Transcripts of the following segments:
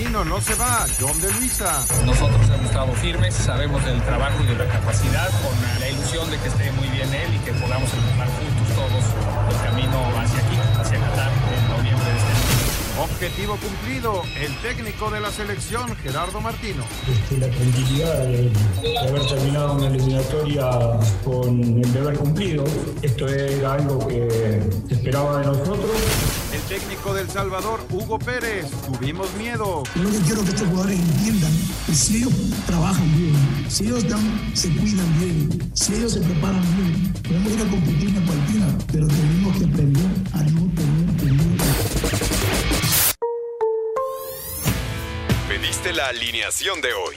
Martino no se va, John de Luisa. Nosotros hemos estado firmes, sabemos del trabajo y de la capacidad, con la ilusión de que esté muy bien él y que podamos empezar juntos todos el camino hacia aquí, hacia Qatar, en noviembre de este año. Objetivo cumplido, el técnico de la selección, Gerardo Martino. Este, la tranquilidad de, de haber terminado una eliminatoria con el deber cumplido. Esto era algo que se esperaba de nosotros. El técnico del Salvador, Hugo Pérez. Tuvimos miedo. Yo lo que quiero que estos jugadores entiendan que si ellos trabajan bien, si ellos dan- se cuidan bien, si ellos se preparan bien, podemos ir a competir en cualquiera, pero tenemos que aprender a no tener miedo. Pediste la alineación de hoy.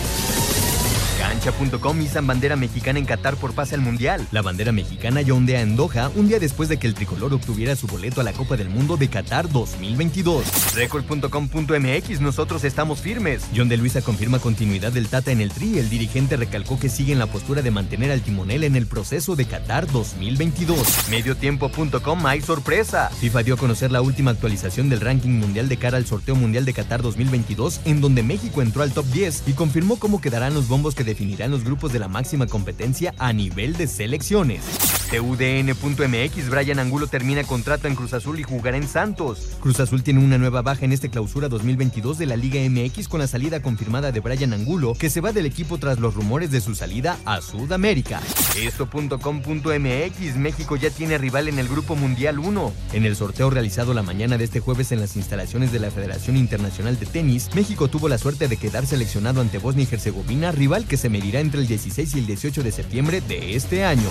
Cancha.com izan bandera mexicana en Qatar por pase al Mundial. La bandera mexicana ya ondea en Doha un día después de que el tricolor obtuviera su boleto a la Copa del Mundo de Qatar 2022. Record.com.mx nosotros estamos firmes. John de Luisa confirma continuidad del Tata en el Tri. El dirigente recalcó que sigue en la postura de mantener al timonel en el proceso de Qatar 2022. Mediotiempo.com hay sorpresa. FIFA dio a conocer la última actualización del ranking mundial de cara al sorteo mundial de Qatar 2022, en donde México entró al top 10 y confirmó cómo quedarán los bombos que definirán los grupos de la máxima competencia a nivel de selecciones. TUDN.mx Brian Angulo termina contrato en Cruz Azul y jugará en Santos. Cruz Azul tiene una nueva baja en este clausura 2022 de la Liga MX con la salida confirmada de Brian Angulo, que se va del equipo tras los rumores de su salida a Sudamérica. Esto.com.mx México ya tiene rival en el Grupo Mundial 1. En el sorteo realizado la mañana de este jueves en las instalaciones de la Federación Internacional de Tenis, México tuvo la suerte de quedar seleccionado ante Bosnia y Herzegovina, rival que se medirá entre el 16 y el 18 de septiembre de este año.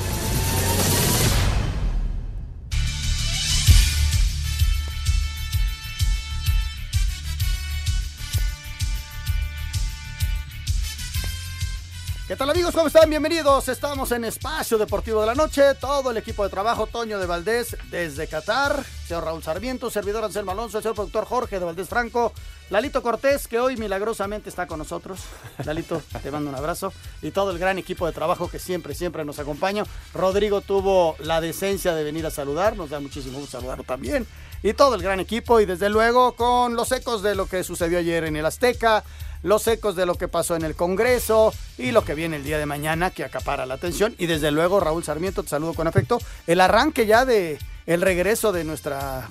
¿Qué tal amigos? ¿Cómo están? Bienvenidos. Estamos en Espacio Deportivo de la Noche. Todo el equipo de trabajo, Toño de Valdés desde Qatar, señor Raúl Sarmiento, servidor Anselmo Alonso, el señor productor Jorge de Valdés Franco, Lalito Cortés, que hoy milagrosamente está con nosotros. Lalito, te mando un abrazo. Y todo el gran equipo de trabajo que siempre, siempre nos acompaña. Rodrigo tuvo la decencia de venir a saludar, nos da muchísimo gusto saludarlo también. Y todo el gran equipo y desde luego con los ecos de lo que sucedió ayer en el Azteca, los ecos de lo que pasó en el Congreso y lo que viene el día de mañana que acapara la atención. Y desde luego, Raúl Sarmiento, te saludo con afecto. El arranque ya de el regreso de nuestra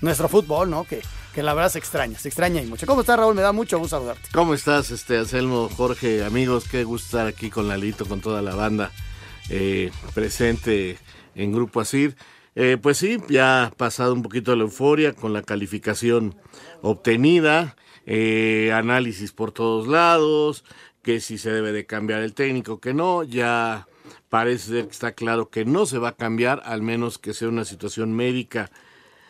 nuestro fútbol, ¿no? Que, que la verdad se extraña, se extraña y mucho. ¿Cómo estás, Raúl? Me da mucho gusto saludarte. ¿Cómo estás, este Anselmo, Jorge, amigos? Qué gusto estar aquí con Lalito, con toda la banda eh, presente en Grupo Asir. Eh, pues sí, ya ha pasado un poquito la euforia con la calificación obtenida, eh, análisis por todos lados, que si se debe de cambiar el técnico, que no, ya parece ser que está claro que no se va a cambiar, al menos que sea una situación médica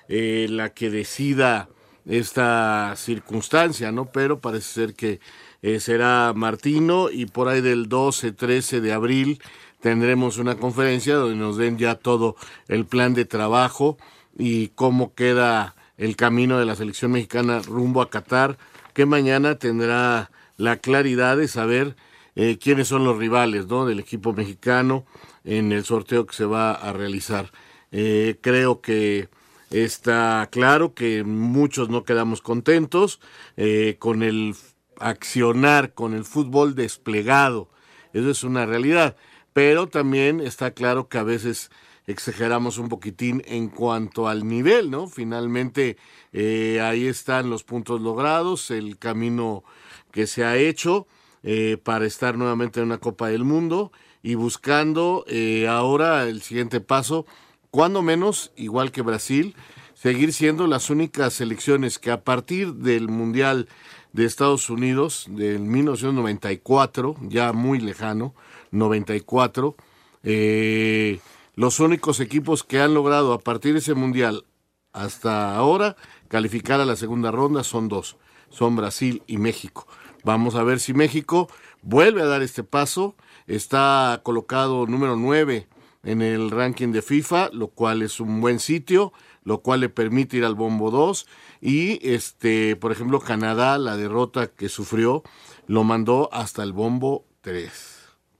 eh, la que decida esta circunstancia, ¿no? Pero parece ser que eh, será Martino y por ahí del 12, 13 de abril tendremos una conferencia donde nos den ya todo el plan de trabajo y cómo queda el camino de la selección mexicana rumbo a Qatar, que mañana tendrá la claridad de saber eh, quiénes son los rivales ¿no? del equipo mexicano en el sorteo que se va a realizar. Eh, creo que está claro que muchos no quedamos contentos eh, con el accionar, con el fútbol desplegado. Eso es una realidad. Pero también está claro que a veces exageramos un poquitín en cuanto al nivel, ¿no? Finalmente eh, ahí están los puntos logrados, el camino que se ha hecho eh, para estar nuevamente en una Copa del Mundo y buscando eh, ahora el siguiente paso, cuando menos, igual que Brasil, seguir siendo las únicas selecciones que a partir del Mundial de Estados Unidos del 1994, ya muy lejano, 94, eh, Los únicos equipos que han logrado a partir de ese mundial hasta ahora calificar a la segunda ronda son dos, son Brasil y México. Vamos a ver si México vuelve a dar este paso. Está colocado número 9 en el ranking de FIFA, lo cual es un buen sitio, lo cual le permite ir al bombo 2 y este, por ejemplo, Canadá la derrota que sufrió lo mandó hasta el bombo 3.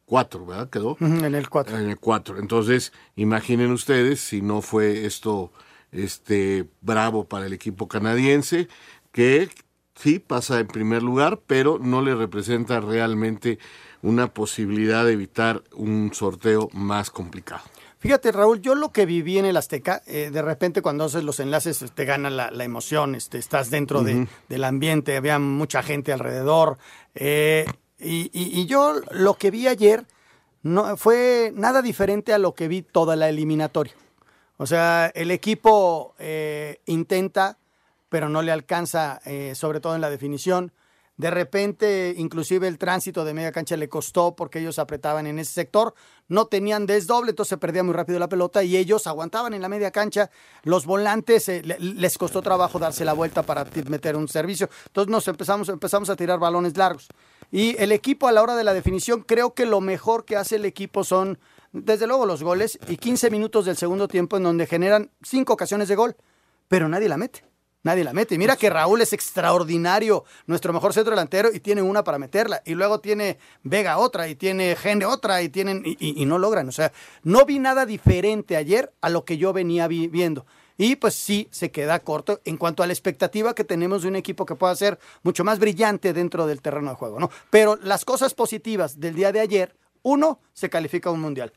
4, ¿verdad? Quedó. En el 4. En el 4. Entonces, imaginen ustedes si no fue esto este bravo para el equipo canadiense que sí pasa en primer lugar, pero no le representa realmente una posibilidad de evitar un sorteo más complicado. Fíjate, Raúl, yo lo que viví en el Azteca, eh, de repente cuando haces los enlaces te gana la, emoción, este, estás dentro de, del ambiente, había mucha gente alrededor. Eh, y, y, yo lo que vi ayer no fue nada diferente a lo que vi toda la eliminatoria. O sea, el equipo eh, intenta, pero no le alcanza, sobre todo en la definición. De repente, inclusive el tránsito de media cancha le costó porque ellos apretaban en ese sector. No tenían desdoble, entonces se perdía muy rápido la pelota y ellos aguantaban en la media cancha. Los volantes eh, les costó trabajo darse la vuelta para meter un servicio. Entonces nos empezamos, empezamos a tirar balones largos. Y el equipo a la hora de la definición, creo que lo mejor que hace el equipo son, desde luego, los goles y 15 minutos del segundo tiempo en donde generan cinco ocasiones de gol, pero nadie la mete. Nadie la mete. Y mira que Raúl es extraordinario, nuestro mejor centro delantero, y tiene una para meterla. Y luego tiene Vega otra, y tiene Gene otra, y tienen, y, no logran. O sea, no vi nada diferente ayer a lo que yo venía viendo. Y pues sí, se queda corto en cuanto a la expectativa que tenemos de un equipo que pueda ser mucho más brillante dentro del terreno de juego, ¿no? Pero las cosas positivas del día de ayer, uno, se califica a un mundial.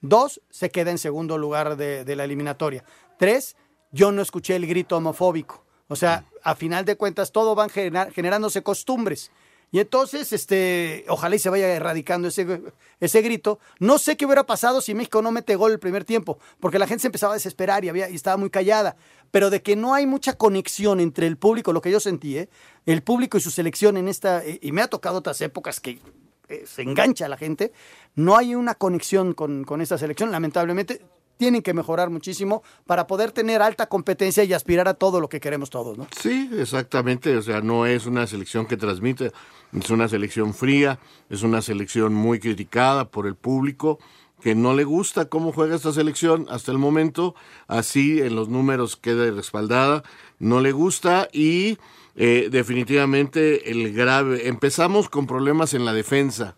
Dos, se queda en segundo lugar de, la eliminatoria. Tres, yo no escuché el grito homofóbico. O sea, a final de cuentas, todo van generándose costumbres. Y entonces, este, ojalá y se vaya erradicando ese, ese grito. No sé qué hubiera pasado si México no mete gol el primer tiempo, porque la gente se empezaba a desesperar y, había, y estaba muy callada. Pero de que no hay mucha conexión entre el público, lo que yo sentí, ¿eh? el público y su selección en esta, y me ha tocado otras épocas que eh, se engancha la gente, no hay una conexión con, con esta selección. Lamentablemente, tienen que mejorar muchísimo para poder tener alta competencia y aspirar a todo lo que queremos todos, ¿no? Sí, exactamente, o sea, no es una selección que transmite, es una selección fría, es una selección muy criticada por el público que no le gusta cómo juega esta selección hasta el momento, así en los números queda respaldada, no le gusta y eh, definitivamente el grave, empezamos con problemas en la defensa,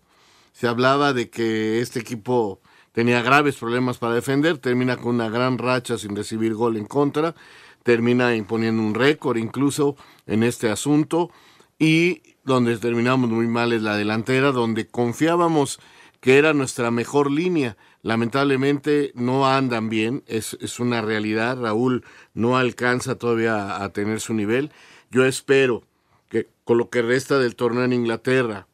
se hablaba de que este equipo tenía graves problemas para defender, termina con una gran racha sin recibir gol en contra, termina imponiendo un récord incluso en este asunto y donde terminamos muy mal es la delantera, donde confiábamos que era nuestra mejor línea. Lamentablemente no andan bien, es, es una realidad, Raúl no alcanza todavía a tener su nivel. Yo espero que con lo que resta del torneo en Inglaterra,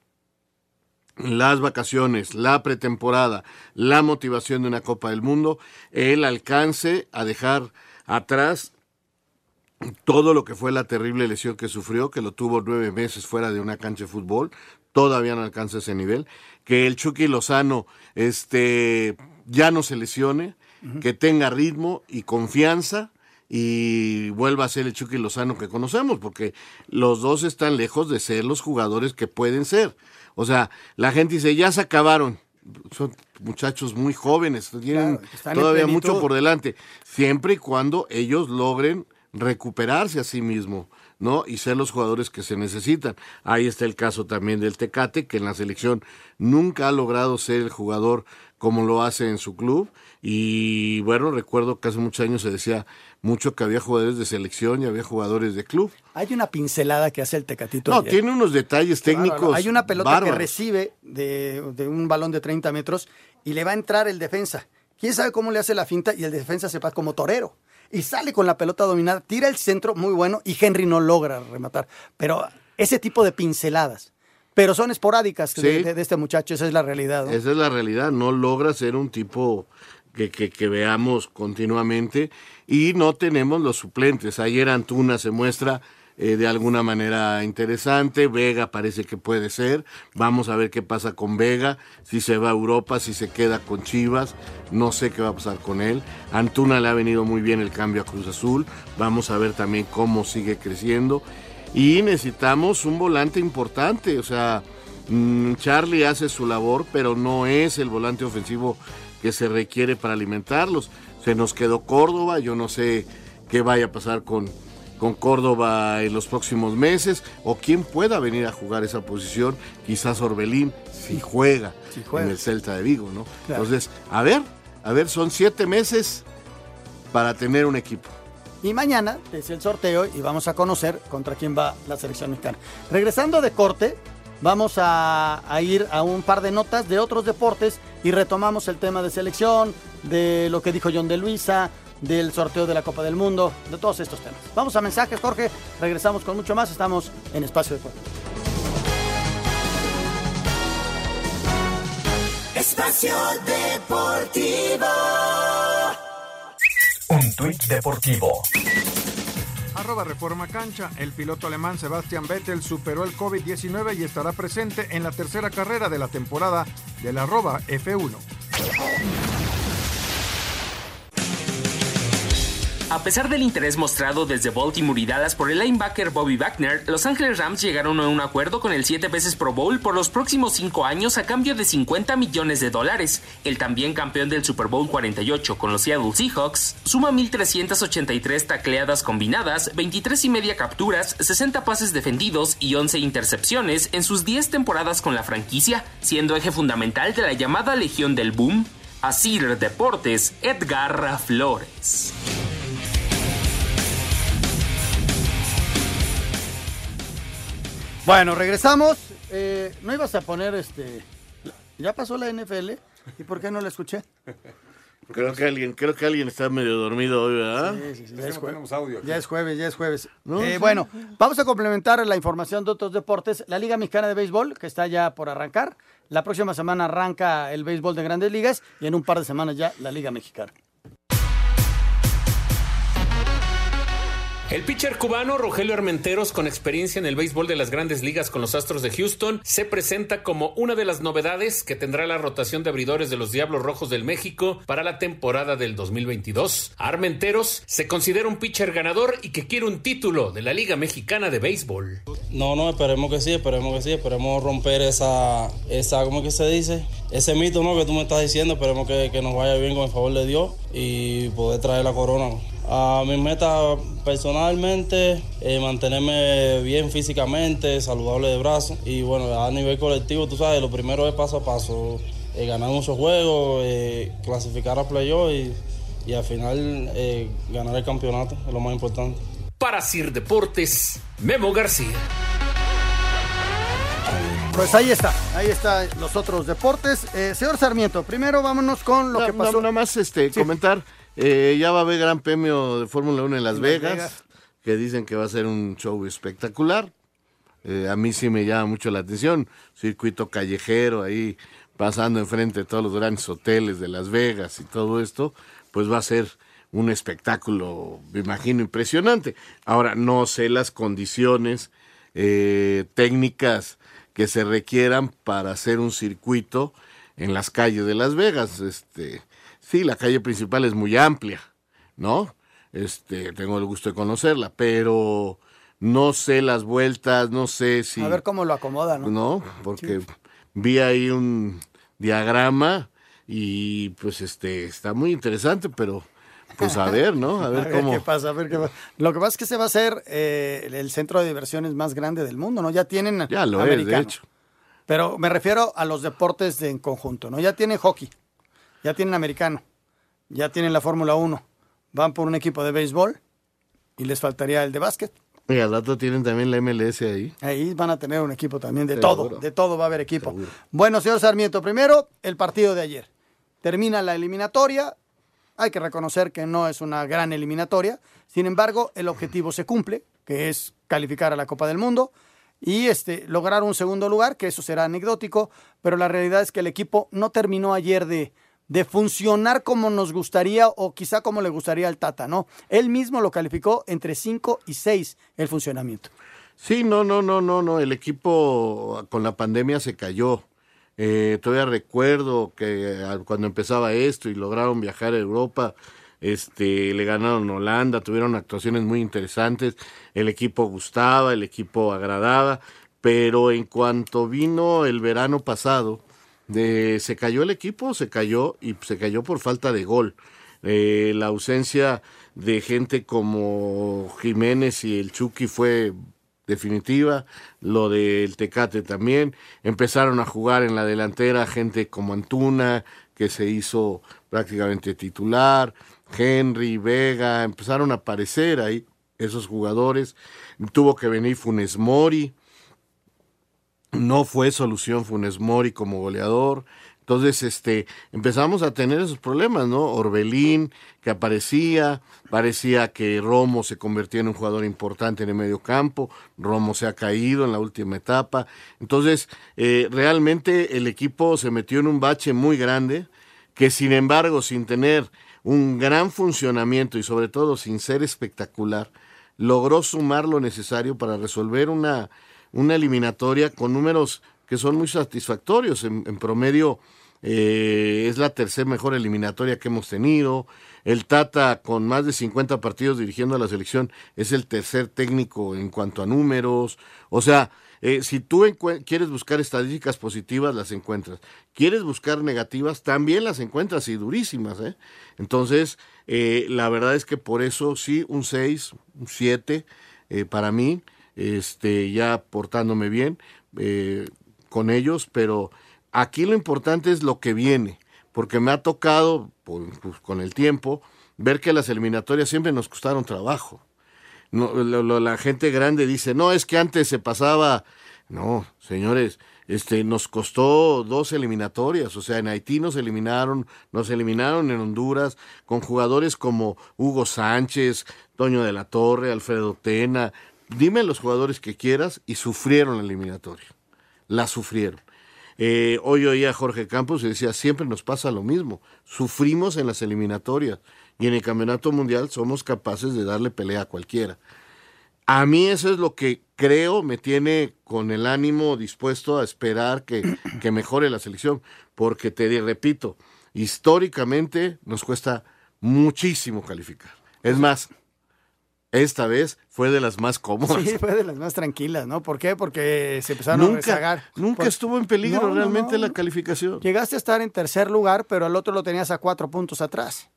las vacaciones, la pretemporada, la motivación de una Copa del Mundo, el alcance a dejar atrás todo lo que fue la terrible lesión que sufrió, que lo tuvo nueve meses fuera de una cancha de fútbol, todavía no alcanza ese nivel, que el Chucky Lozano este, ya no se lesione, que tenga ritmo y confianza y vuelva a ser el Chucky Lozano que conocemos, porque los dos están lejos de ser los jugadores que pueden ser. O sea, la gente dice, ya se acabaron. Son muchachos muy jóvenes, tienen todavía mucho por delante, siempre y cuando ellos logren recuperarse a sí mismos, ¿no? Y ser los jugadores que se necesitan. Ahí está el caso también del Tecate, que en la selección nunca ha logrado ser el jugador como lo hace en su club. Y bueno, recuerdo que hace muchos años se decía, mucho que había jugadores de selección y había jugadores de club. Hay una pincelada que hace el Tecatito. No, tiene unos detalles técnicos. Hay una pelota que recibe de, un balón de 30 metros y le va a entrar el defensa. ¿Quién sabe cómo le hace la finta? Y el defensa se va como torero. Y sale con la pelota dominada, tira el centro muy bueno y Henry no logra rematar. Pero ese tipo de pinceladas. Pero son esporádicas de, este muchacho, esa es la realidad. Esa es la realidad, no logra ser un tipo que, que, veamos continuamente y no tenemos los suplentes. Ayer Antuna se muestra eh, de alguna manera interesante. Vega parece que puede ser. Vamos a ver qué pasa con Vega, si se va a Europa, si se queda con Chivas. No sé qué va a pasar con él. Antuna le ha venido muy bien el cambio a Cruz Azul. Vamos a ver también cómo sigue creciendo. Y necesitamos un volante importante. O sea, mm, Charlie hace su labor, pero no es el volante ofensivo que se requiere para alimentarlos. Se nos quedó Córdoba, yo no sé qué vaya a pasar con, con Córdoba en los próximos meses o quién pueda venir a jugar esa posición, quizás Orbelín, si juega, en el Celta de Vigo, ¿no? Entonces, a ver, a ver, son siete meses para tener un equipo. Y mañana es el sorteo y vamos a conocer contra quién va la selección mexicana. Regresando de corte, vamos a, a, ir a un par de notas de otros deportes y retomamos el tema de selección, de lo que dijo John de Luisa, del sorteo de la Copa del Mundo, de todos estos temas. Vamos a mensajes, Jorge. Regresamos con mucho más. Estamos en Espacio Deportivo. Espacio Deportivo. Un tuit deportivo. Arroba Reforma Cancha. El piloto alemán Sebastian Vettel superó el COVID-19 y estará presente en la tercera carrera de la temporada del arroba F1. A pesar del interés mostrado desde Baltimore y Dallas por el linebacker Bobby Wagner, Los Angeles Rams llegaron a un acuerdo con el siete veces Pro Bowl por los próximos cinco años a cambio de 50 millones de dólares. El también campeón del Super Bowl 48 con los Seattle Seahawks suma 1.383 tacleadas combinadas, 23 y media capturas, 60 pases defendidos y 11 intercepciones en sus 10 temporadas con la franquicia, siendo eje fundamental de la llamada Legión del Boom. Asir Deportes, Edgar Flores. Bueno, regresamos. Eh, ¿No ibas a poner este... ¿Ya pasó la NFL? ¿Y por qué no la escuché? Creo que alguien, creo que alguien está medio dormido hoy, ¿verdad? Sí, sí, sí. Ya, es jueves, ya es jueves, ya es jueves. Eh, bueno, vamos a complementar la información de otros deportes. La Liga Mexicana de Béisbol, que está ya por arrancar. La próxima semana arranca el béisbol de grandes ligas y en un par de semanas ya la Liga Mexicana. El pitcher cubano Rogelio Armenteros, con experiencia en el béisbol de las grandes ligas con los Astros de Houston, se presenta como una de las novedades que tendrá la rotación de abridores de los Diablos Rojos del México para la temporada del 2022. Armenteros se considera un pitcher ganador y que quiere un título de la Liga Mexicana de Béisbol. No, no, esperemos que sí, esperemos que sí, esperemos romper esa, esa ¿cómo que se dice? Ese mito ¿no? que tú me estás diciendo, esperemos que, que nos vaya bien con el favor de Dios y poder traer la corona. A mi meta personalmente, eh, mantenerme bien físicamente, saludable de brazos y bueno, a nivel colectivo, tú sabes, lo primero es paso a paso, eh, ganar muchos juegos, eh, clasificar a playoff y, y al final eh, ganar el campeonato, es lo más importante. Para Sir Deportes, Memo García. Pues ahí está, ahí están los otros deportes. Eh, señor Sarmiento, primero vámonos con lo No, que pasó. no, nada más este, comentar, eh, ya va a haber gran premio de Fórmula 1 en Las En Las Vegas, Vegas. que dicen que va a ser un show espectacular. Eh, a mí sí me llama mucho la atención, circuito callejero ahí pasando enfrente de todos los grandes hoteles de Las Vegas y todo esto, pues va a ser un espectáculo, me imagino, impresionante. Ahora, no sé las condiciones eh, técnicas que se requieran para hacer un circuito en las calles de Las Vegas. Este, sí, la calle principal es muy amplia, ¿no? Este, tengo el gusto de conocerla, pero no sé las vueltas, no sé si A ver cómo lo acomoda, ¿no? no, porque vi ahí un diagrama y pues este está muy interesante, pero pues a ver, ¿no? A ver cómo. qué pasa, a ver qué pasa. Lo que pasa es que se va a hacer eh, el centro de diversiones más grande del mundo, ¿no? Ya tienen Ya lo es, de americano. hecho. Pero me refiero a los deportes de en conjunto, ¿no? Ya tienen hockey, ya tienen americano, ya tienen la Fórmula 1, van por un equipo de béisbol y les faltaría el de básquet. Y al rato tienen también la MLS ahí. Ahí van a tener un equipo también de Seguro. todo, de todo va a haber equipo. Bueno, señor Sarmiento, primero el partido de ayer. Termina la eliminatoria, hay que reconocer que no es una gran eliminatoria, sin embargo, el objetivo se cumple, que es calificar a la Copa del Mundo y este lograr un segundo lugar, que eso será anecdótico, pero la realidad es que el equipo no terminó ayer de, de funcionar como nos gustaría o quizá como le gustaría al Tata, ¿no? Él mismo lo calificó entre 5 y 6 el funcionamiento. Sí, no, no, no, no, no. El equipo con la pandemia se cayó. Eh, todavía recuerdo que cuando empezaba esto y lograron viajar a Europa, este, le ganaron Holanda, tuvieron actuaciones muy interesantes, el equipo gustaba, el equipo agradaba, pero en cuanto vino el verano pasado, de, se cayó el equipo, se cayó y se cayó por falta de gol. Eh, la ausencia de gente como Jiménez y el Chucky fue definitiva, lo del Tecate también, empezaron a jugar en la delantera gente como Antuna, que se hizo prácticamente titular, Henry, Vega, empezaron a aparecer ahí esos jugadores, tuvo que venir Funes Mori, no fue solución Funes Mori como goleador, entonces, este, empezamos a tener esos problemas, ¿no? Orbelín, que aparecía, parecía que Romo se convertía en un jugador importante en el medio campo, Romo se ha caído en la última etapa. Entonces, eh, realmente el equipo se metió en un bache muy grande, que sin embargo, sin tener un gran funcionamiento y sobre todo sin ser espectacular, logró sumar lo necesario para resolver una, una eliminatoria con números que son muy satisfactorios. En, promedio eh, es la tercera mejor eliminatoria que hemos tenido. El Tata, con más de 50 partidos dirigiendo a la selección, es el tercer técnico en cuanto a números. O sea, eh, si tú quieres buscar estadísticas positivas, las encuentras. Quieres buscar negativas, también las encuentras y durísimas. ¿eh? Entonces, eh, la verdad es que por eso sí, un 6, un 7 para mí, este, ya portándome bien con ellos, pero aquí lo importante es lo que viene, porque me ha tocado, pues, con el tiempo, ver que las eliminatorias siempre nos costaron trabajo. La gente grande dice, no, es que antes se pasaba. No, señores, este, nos costó dos eliminatorias, o sea, en Haití nos eliminaron, nos eliminaron en Honduras con jugadores como Hugo Sánchez, Toño de la Torre, Alfredo Tena, dime los jugadores que quieras y sufrieron la eliminatoria la sufrieron. Eh, hoy oía a Jorge Campos y decía, siempre nos pasa lo mismo, sufrimos en las eliminatorias y en el Campeonato Mundial somos capaces de darle pelea a cualquiera. A mí eso es lo que creo me tiene con el ánimo dispuesto a esperar que, que mejore la selección, porque te repito, históricamente nos cuesta muchísimo calificar. Es más, esta vez fue de las más cómodas. Sí, fue de las más tranquilas, ¿no? ¿Por qué? Porque se empezaron a rezagar. Nunca estuvo en peligro realmente la calificación. Llegaste a estar en tercer lugar, pero al otro lo tenías a cuatro puntos atrás.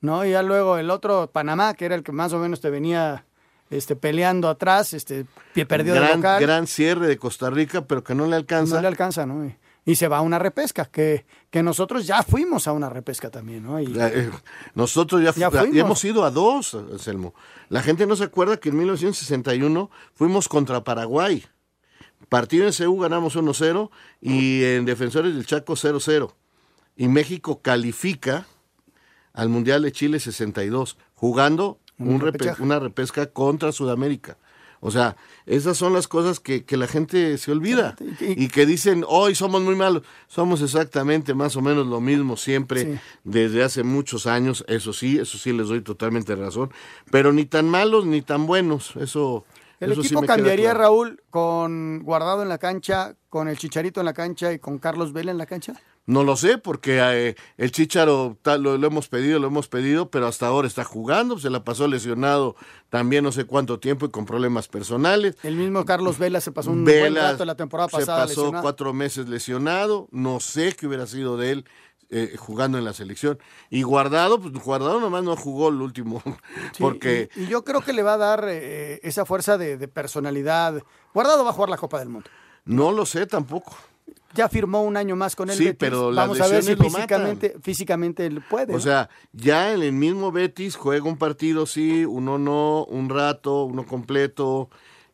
¿No? Y ya luego el otro, Panamá, que era el que más o menos te venía este, peleando atrás, este, perdió gran, de local. Gran cierre de Costa Rica, pero que no le alcanza. No le alcanza, ¿no? y se va a una repesca, que, que nosotros ya fuimos a una repesca también, ¿no? Y, eh, nosotros ya, ya hemos ido a dos, Selmo. La gente no se acuerda que en 1961 fuimos contra Paraguay. Partido en CEU ganamos 1-0 y en Defensores del Chaco 0-0. Y México califica al Mundial de Chile 62, jugando una repesca contra Sudamérica. O sea, esas son las cosas que, la gente se olvida y que dicen, hoy somos muy malos. Somos exactamente más o menos lo mismo siempre desde hace muchos años, eso sí, eso sí les doy totalmente razón, pero ni tan malos ni tan buenos, eso... ¿El equipo cambiaría, Raúl, con Guardado en la cancha, con el Chicharito en la cancha y con Carlos Vela en la cancha? No lo sé, porque eh, el Chicharo lo, hemos pedido, lo hemos pedido, pero hasta ahora está jugando, se la pasó lesionado también no sé cuánto tiempo y con problemas personales. El mismo Carlos Vela se pasó un buen rato la temporada pasada. Se pasó cuatro meses lesionado, no sé qué hubiera sido de él. Eh, jugando en la selección. Y Guardado, pues Guardado nomás no jugó el último, porque... Y, yo creo que le va a dar eh, esa fuerza de, de, personalidad. Guardado va a jugar la Copa del Mundo. No lo sé tampoco ya firmó un año más con el sí, Betis. pero Vamos a ver si físicamente, físicamente él puede. O sea, ya en el mismo Betis juega un partido sí, uno no, un rato, uno completo.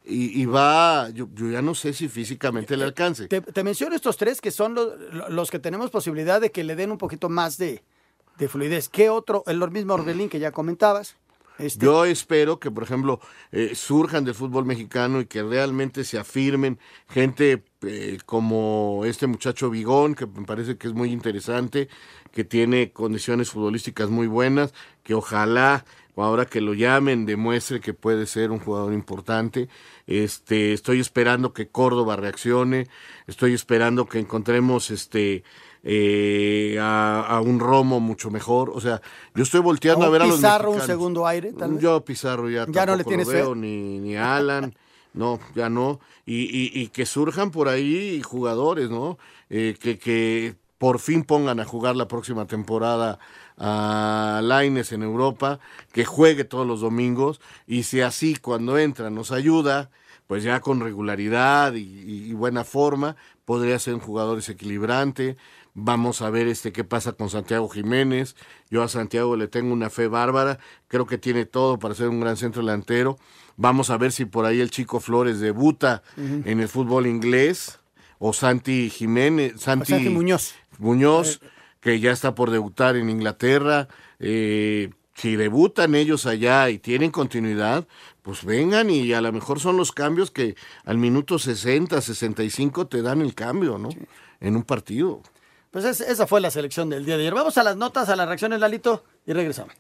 Y, va, yo, ya no sé si físicamente le alcance. Te, menciono estos tres que son los, que tenemos posibilidad de que le den un poquito más de, de fluidez. ¿Qué otro? El mismo Orbelín que ya comentabas. Este Yo espero que, por ejemplo, eh, surjan del fútbol mexicano y que realmente se afirmen gente eh, como este muchacho Vigón, que me parece que es muy interesante, que tiene condiciones futbolísticas muy buenas, que ojalá ahora que lo llamen demuestre que puede ser un jugador importante. Este, estoy esperando que Córdoba reaccione, estoy esperando que encontremos este eh, a, a un Romo mucho mejor. O sea, yo estoy volteando ¿A ver a los Pizarro, un segundo aire, tal vez? Yo Pizarro ya, Ya no le tienes lo veo, ni, ni Alan. No, ya no. Y, y, y que surjan por ahí jugadores, ¿no? Eh, que, que por fin pongan a jugar la próxima temporada a Laines en Europa, que juegue todos los domingos y si así cuando entra nos ayuda, pues ya con regularidad y, y buena forma, podría ser un jugador desequilibrante. Vamos a ver este qué pasa con Santiago Jiménez. Yo a Santiago le tengo una fe bárbara, creo que tiene todo para ser un gran centro delantero. Vamos a ver si por ahí el chico Flores debuta en el fútbol inglés o Santi Jiménez, Santi, Santi Muñoz. Muñoz, que ya está por debutar en Inglaterra. Eh, si debutan ellos allá y tienen continuidad, pues vengan y a lo mejor son los cambios que al minuto 60, 65 te dan el cambio, ¿no? En un partido. Pues es- esa fue la selección del día de ayer. Vamos a las notas, a las reacciones, Lalito, y regresamos.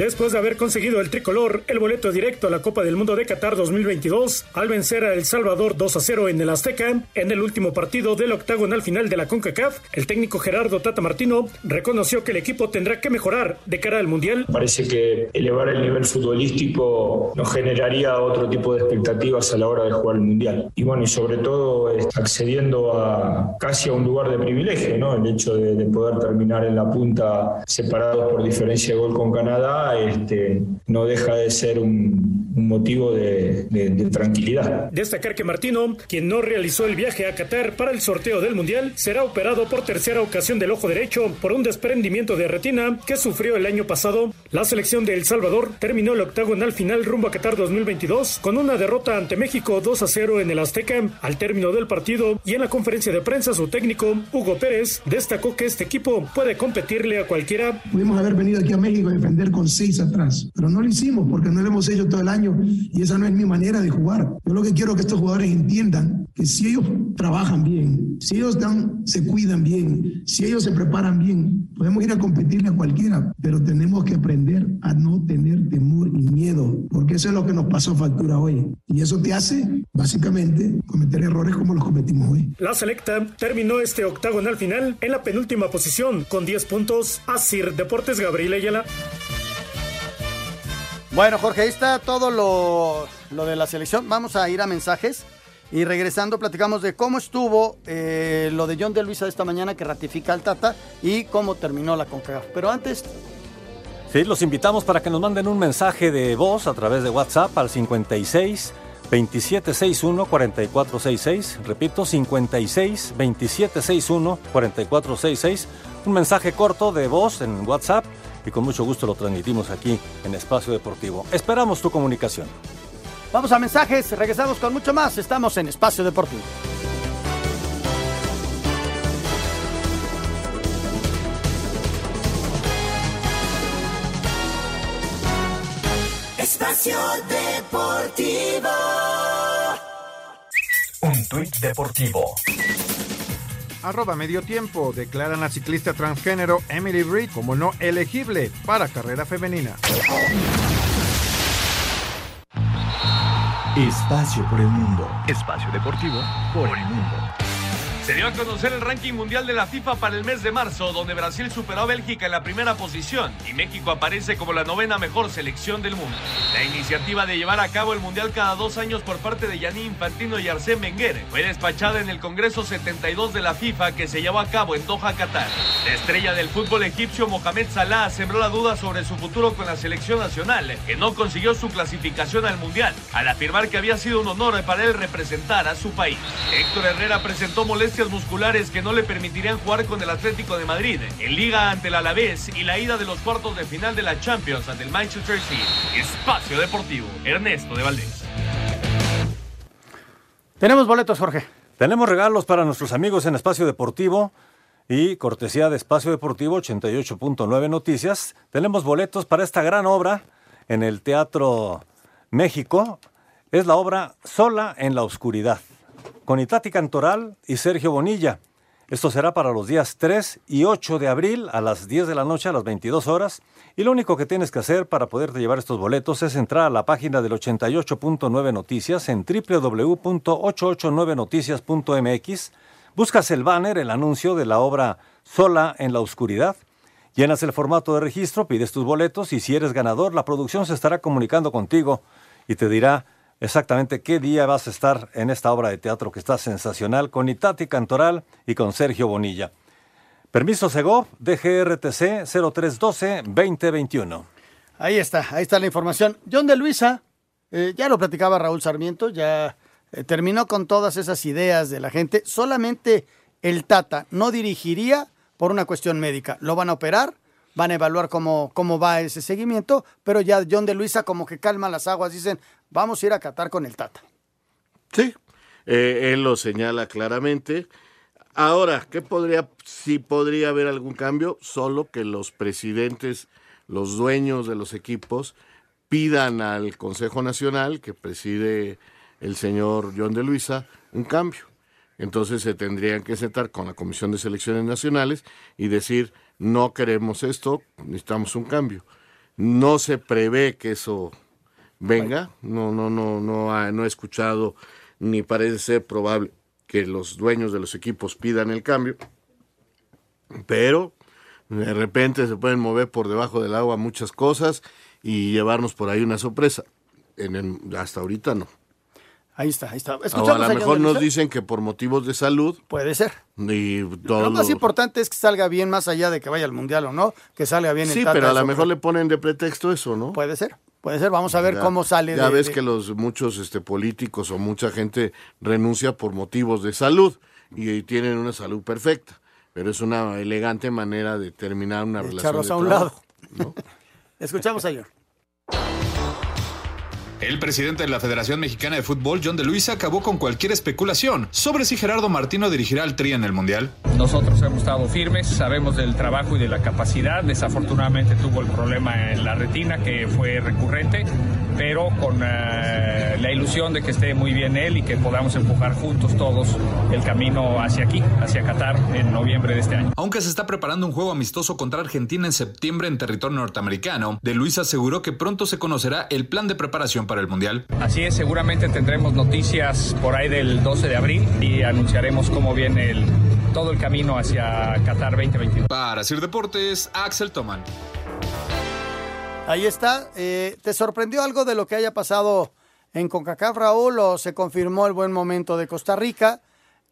Después de haber conseguido el tricolor el boleto directo a la Copa del Mundo de Qatar 2022, al vencer a El Salvador 2 a 0 en el Azteca, en el último partido del octagonal final de la CONCACAF, el técnico Gerardo Tata Martino reconoció que el equipo tendrá que mejorar de cara al Mundial. Parece que elevar el nivel futbolístico nos generaría otro tipo de expectativas a la hora de jugar el Mundial. Y bueno, y sobre todo eh, accediendo a casi a un lugar de privilegio, ¿no? El hecho de, de poder terminar en la punta separados por diferencia de gol con Canadá, este, no deja de ser un, un motivo de, de- de tranquilidad. Destacar que Martino, quien no realizó el viaje a Qatar para el sorteo del Mundial, será operado por tercera ocasión del ojo derecho por un desprendimiento de retina que sufrió el año pasado. La selección de El Salvador terminó el octagonal final rumbo a Qatar 2022 con una derrota ante México 2 a 0 en el Azteca. Al término del partido y en la conferencia de prensa, su técnico, Hugo Pérez, destacó que este equipo puede competirle a cualquiera. Pudimos haber venido aquí a México a defender con seis atrás, pero no lo hicimos porque no lo hemos hecho todo el año y esa no es mi manera de jugar. Yo lo que quiero que estos jugadores entiendan que si ellos trabajan bien, si ellos dan, se cuidan bien, si ellos se preparan bien, podemos ir a competirle a cualquiera, pero tenemos que aprender a no tener temor y miedo, porque eso es lo que nos pasó factura hoy. Y eso te hace, básicamente, cometer errores como los cometimos hoy. La selecta terminó este octagonal final en la penúltima posición con 10 puntos. Asir Deportes Gabriel Ayala. Bueno, Jorge, ahí está todo lo, lo de la selección. Vamos a ir a mensajes y regresando platicamos de cómo estuvo eh, lo de John de Luisa esta mañana que ratifica al Tata y cómo terminó la CONCACAF. Pero antes, Sí, los invitamos para que nos manden un mensaje de voz a través de WhatsApp al 56 2761 4466. Repito, 56 2761 4466. Un mensaje corto de voz en WhatsApp y con mucho gusto lo transmitimos aquí en Espacio Deportivo. Esperamos tu comunicación. vamos a mensajes, regresamos con mucho más. Estamos en Espacio Deportivo. Espacio Deportivo. Un tuit deportivo. Arroba medio tiempo. Declaran la ciclista transgénero Emily Reed como no elegible para carrera femenina. Espacio por el mundo. Espacio deportivo por el mundo. Se dio a conocer el ranking mundial de la FIFA para el mes de marzo, donde Brasil superó a Bélgica en la primera posición y México aparece como la novena mejor selección del mundo. La iniciativa de llevar a cabo el mundial cada dos años por parte de Gianni Infantino y Arsène Wenger fue despachada en el Congreso 72 de la FIFA que se llevó a cabo en Doha, Qatar. La estrella del fútbol egipcio Mohamed Salah sembró la duda sobre su futuro con la selección nacional, que no consiguió su clasificación al mundial, al afirmar que había sido un honor para él representar a su país. Héctor Herrera presentó molestias musculares que no le permitirían jugar con el Atlético de Madrid en Liga ante el Alavés y la ida de los cuartos de final de la Champions ante el Manchester City. Espacio Deportivo, Ernesto de Valdés. Tenemos boletos, Jorge. Tenemos regalos para nuestros amigos en Espacio Deportivo Y cortesía de Espacio Deportivo 88.9 Noticias, tenemos boletos para esta gran obra en el Teatro México. Es la obra Sola en la Oscuridad, con Itati Cantoral y Sergio Bonilla. Esto será para los días 3 y 8 de abril a las 10 de la noche a las 22 horas. Y lo único que tienes que hacer para poderte llevar estos boletos es entrar a la página del 88.9 Noticias en www.889noticias.mx. Buscas el banner, el anuncio de la obra Sola en la Oscuridad. Llenas el formato de registro, pides tus boletos y si eres ganador, la producción se estará comunicando contigo y te dirá exactamente qué día vas a estar en esta obra de teatro que está sensacional con Itati Cantoral y con Sergio Bonilla. Permiso Segov, DGRTC 0312-2021. Ahí está, ahí está la información. John de Luisa, eh, ya lo platicaba Raúl Sarmiento, ya eh, terminó con todas esas ideas de la gente. Solamente el Tata no dirigiría por una cuestión médica. Lo van a operar, van a evaluar cómo, cómo va ese seguimiento, pero ya John de Luisa como que calma las aguas, dicen, vamos a ir a Qatar con el Tata. Sí, eh, él lo señala claramente. Ahora, ¿qué podría, si podría haber algún cambio? Solo que los presidentes, los dueños de los equipos, pidan al Consejo Nacional, que preside el señor John de Luisa, un cambio. Entonces se tendrían que sentar con la Comisión de Selecciones Nacionales y decir, no queremos esto, necesitamos un cambio. No se prevé que eso venga, no, no, no, no, no he escuchado ni parece ser probable que los dueños de los equipos pidan el cambio, pero de repente se pueden mover por debajo del agua muchas cosas y llevarnos por ahí una sorpresa. En hasta ahorita no. Ahí está, ahí está. a lo mejor nos dicen que por motivos de salud. Puede ser. Y todo lo más importante es que salga bien, más allá de que vaya al mundial o no, que salga bien. Sí, pero a lo mejor le ponen de pretexto eso, ¿no? Puede ser. Puede ser, vamos a ver cómo sale. Ya ves que los muchos este, políticos o mucha gente renuncia por motivos de salud y, tienen una salud perfecta, pero es una elegante manera de terminar una relación. De a un lado. Escuchamos señor. El presidente de la Federación Mexicana de Fútbol, John de Luisa, acabó con cualquier especulación sobre si Gerardo Martino dirigirá al Tri en el Mundial. Nosotros hemos estado firmes, sabemos del trabajo y de la capacidad. Desafortunadamente tuvo el problema en la retina que fue recurrente, pero con eh, la ilusión de que esté muy bien él y que podamos empujar juntos todos el camino hacia aquí, hacia Qatar en noviembre de este año. Aunque se está preparando un juego amistoso contra Argentina en septiembre en territorio norteamericano, de Luisa aseguró que pronto se conocerá el plan de preparación para el Mundial. Así es, seguramente tendremos noticias por ahí del 12 de abril y anunciaremos cómo viene el, todo el camino hacia Qatar 2022. Para Sir Deportes, Axel Toman. Ahí está. Eh, ¿Te sorprendió algo de lo que haya pasado en CONCACAF, Raúl, o se confirmó el buen momento de Costa Rica?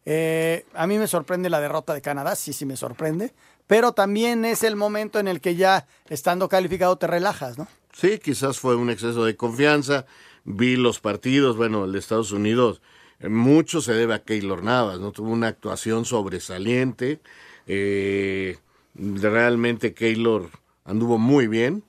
Eh, a mí me sorprende la derrota de Canadá, sí, sí me sorprende, pero también es el momento en el que ya estando calificado te relajas, ¿no? Sí, quizás fue un exceso de confianza. Vi los partidos, bueno, el de Estados Unidos, eh, mucho se debe a Keylor Navas, ¿no? Tuvo una actuación sobresaliente. Eh, realmente Keylor anduvo muy bien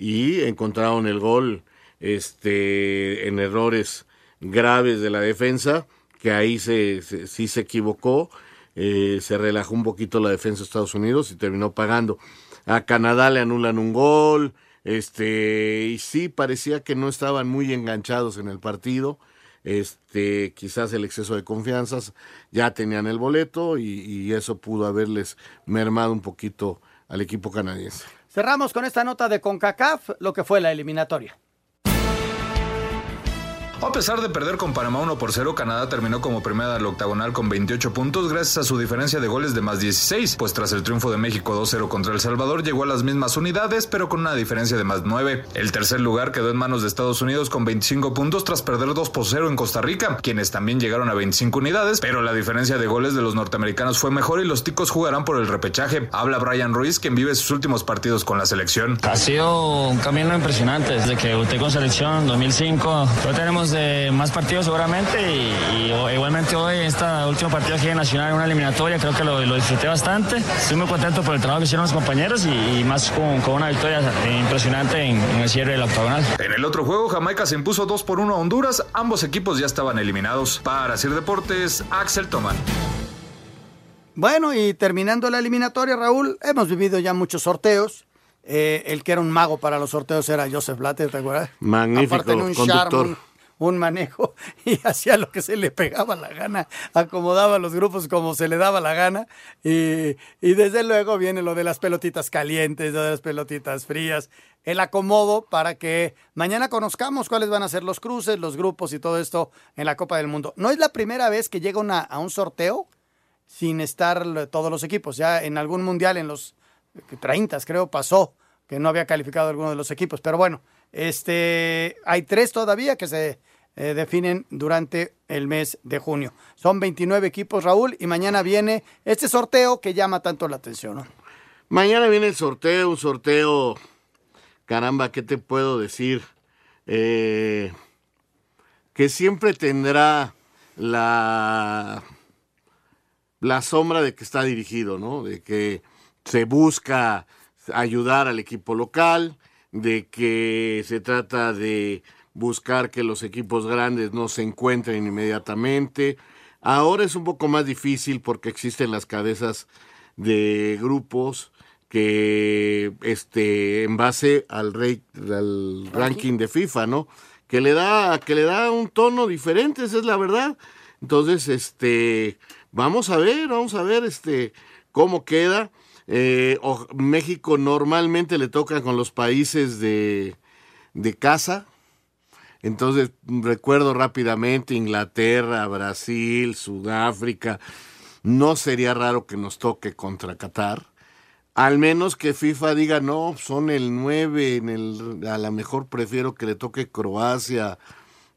y encontraron el gol este, en errores graves de la defensa, que ahí se, sí se equivocó. Eh, se relajó un poquito la defensa de Estados Unidos y terminó pagando. A Canadá le anulan un gol, este, y sí, parecía que no estaban muy enganchados en el partido. Este, quizás el exceso de confianzas, ya tenían el boleto y eso pudo haberles mermado un poquito al equipo canadiense. Cerramos con esta nota de CONCACAF, lo que fue la eliminatoria. A pesar de perder con Panamá 1 por 0, Canadá terminó como primera del octagonal con 28 puntos gracias a su diferencia de goles de más 16, pues tras el triunfo de México 2-0 contra El Salvador llegó a las mismas unidades, pero con una diferencia de más 9. El tercer lugar quedó en manos de Estados Unidos con 25 puntos tras perder 2 por 0 en Costa Rica, quienes también llegaron a 25 unidades, pero la diferencia de goles de los norteamericanos fue mejor y los ticos jugarán por el repechaje. Habla Brian Ruiz, quien vive sus últimos partidos con la selección. Ha sido un camino impresionante desde que debuté con selección en 2005. Pero tenemos más partidos seguramente y, igualmente hoy esta última partida aquí en Nacional en una eliminatoria creo que lo, disfruté bastante. Estoy muy contento por el trabajo que hicieron los compañeros y, más con, una victoria impresionante en, el cierre del octagonal. En el otro juego Jamaica se impuso 2 por 1 a Honduras, ambos equipos ya estaban eliminados. Para Sir Deportes, Axel Toman. Bueno, y terminando la eliminatoria, Raúl, hemos vivido ya muchos sorteos. Eh, el que era un mago para los sorteos era Joseph Blatter, ¿te acuerdas? Magnífico Aparte tenía un conductor. charme, un, manejo y hacía lo que se le pegaba la gana, acomodaba los grupos como se le daba la gana y, desde luego viene lo de las pelotitas calientes, lo de las pelotitas frías, el acomodo para que mañana conozcamos cuáles van a ser los cruces, los grupos y todo esto en la Copa del Mundo. No es la primera vez que llega a un sorteo sin estar todos los equipos. Ya en algún mundial, en los 30 creo, pasó que no había calificado alguno de los equipos. Pero bueno, este, hay tres todavía que se eh, definen durante el mes de junio. Son 29 equipos, Raúl, y mañana viene este sorteo que llama tanto la atención. Mañana viene el sorteo, un sorteo, caramba, ¿qué te puedo decir? Eh, que siempre tendrá la, la sombra de que está dirigido, ¿no? De que se busca ayudar al equipo local, de que se trata de buscar que los equipos grandes no se encuentren inmediatamente. Ahora es un poco más difícil porque existen las cabezas de grupos que este en base al, ranking de FIFA, ¿no? Que le da que le da un tono diferente, esa es la verdad. Entonces, este vamos a ver, vamos a ver este cómo queda. Eh, México normalmente le toca con los países de, de casa. Entonces, recuerdo rápidamente Inglaterra, Brasil, Sudáfrica. No sería raro que nos toque contra Qatar. Al menos que FIFA diga, no, son el 9, en el, a lo mejor prefiero que le toque Croacia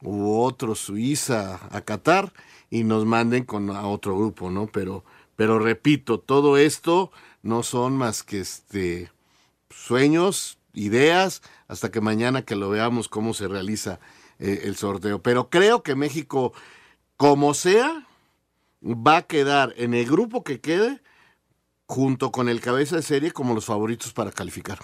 u otro, Suiza, a Qatar, y nos manden con a otro grupo, ¿no? Pero, pero repito, todo esto no son más que este sueños, ideas, hasta que mañana que lo veamos cómo se realiza eh, el sorteo. Pero creo que México, como sea, va a quedar en el grupo que quede junto con el cabeza de serie como los favoritos para calificar.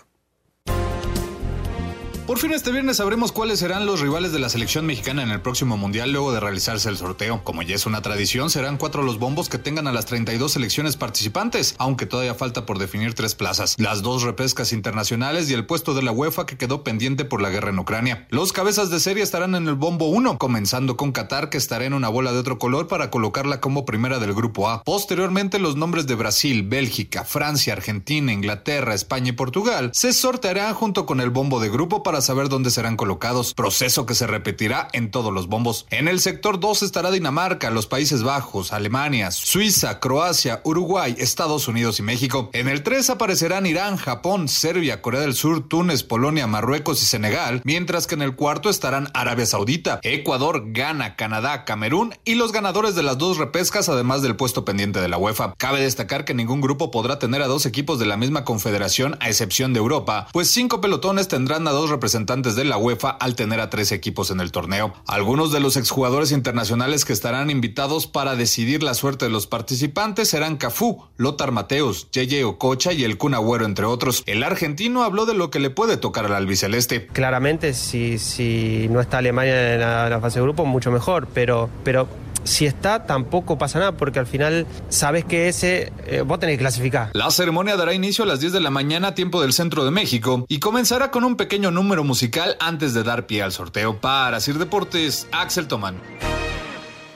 Por fin este viernes sabremos cuáles serán los rivales de la selección mexicana en el próximo mundial luego de realizarse el sorteo. Como ya es una tradición, serán cuatro los bombos que tengan a las 32 selecciones participantes, aunque todavía falta por definir tres plazas, las dos repescas internacionales y el puesto de la UEFA que quedó pendiente por la guerra en Ucrania. Los cabezas de serie estarán en el bombo 1, comenzando con Qatar que estará en una bola de otro color para colocarla como primera del grupo A. Posteriormente los nombres de Brasil, Bélgica, Francia, Argentina, Inglaterra, España y Portugal se sortearán junto con el bombo de grupo para saber dónde serán colocados, proceso que se repetirá en todos los bombos. En el sector 2 estará Dinamarca, los Países Bajos, Alemania, Suiza, Croacia, Uruguay, Estados Unidos y México. En el 3 aparecerán Irán, Japón, Serbia, Corea del Sur, Túnez, Polonia, Marruecos y Senegal, mientras que en el cuarto estarán Arabia Saudita, Ecuador, Ghana, Canadá, Camerún y los ganadores de las dos repescas, además del puesto pendiente de la UEFA. Cabe destacar que ningún grupo podrá tener a dos equipos de la misma confederación, a excepción de Europa, pues cinco pelotones tendrán a dos representantes de la UEFA al tener a tres equipos en el torneo. Algunos de los exjugadores internacionales que estarán invitados para decidir la suerte de los participantes serán Cafú, Lothar Mateus, Yeye Ococha y el Kun Agüero, entre otros. El argentino habló de lo que le puede tocar al albiceleste. Claramente, si, si no está Alemania en la, la fase de grupo, mucho mejor, pero, pero si está, tampoco pasa nada, porque al final sabes que ese, eh, vos tenés que clasificar. La ceremonia dará inicio a las 10 de la mañana, tiempo del centro de México, y comenzará con un pequeño número musical antes de dar pie al sorteo. Para Sir Deportes, Axel Tomán.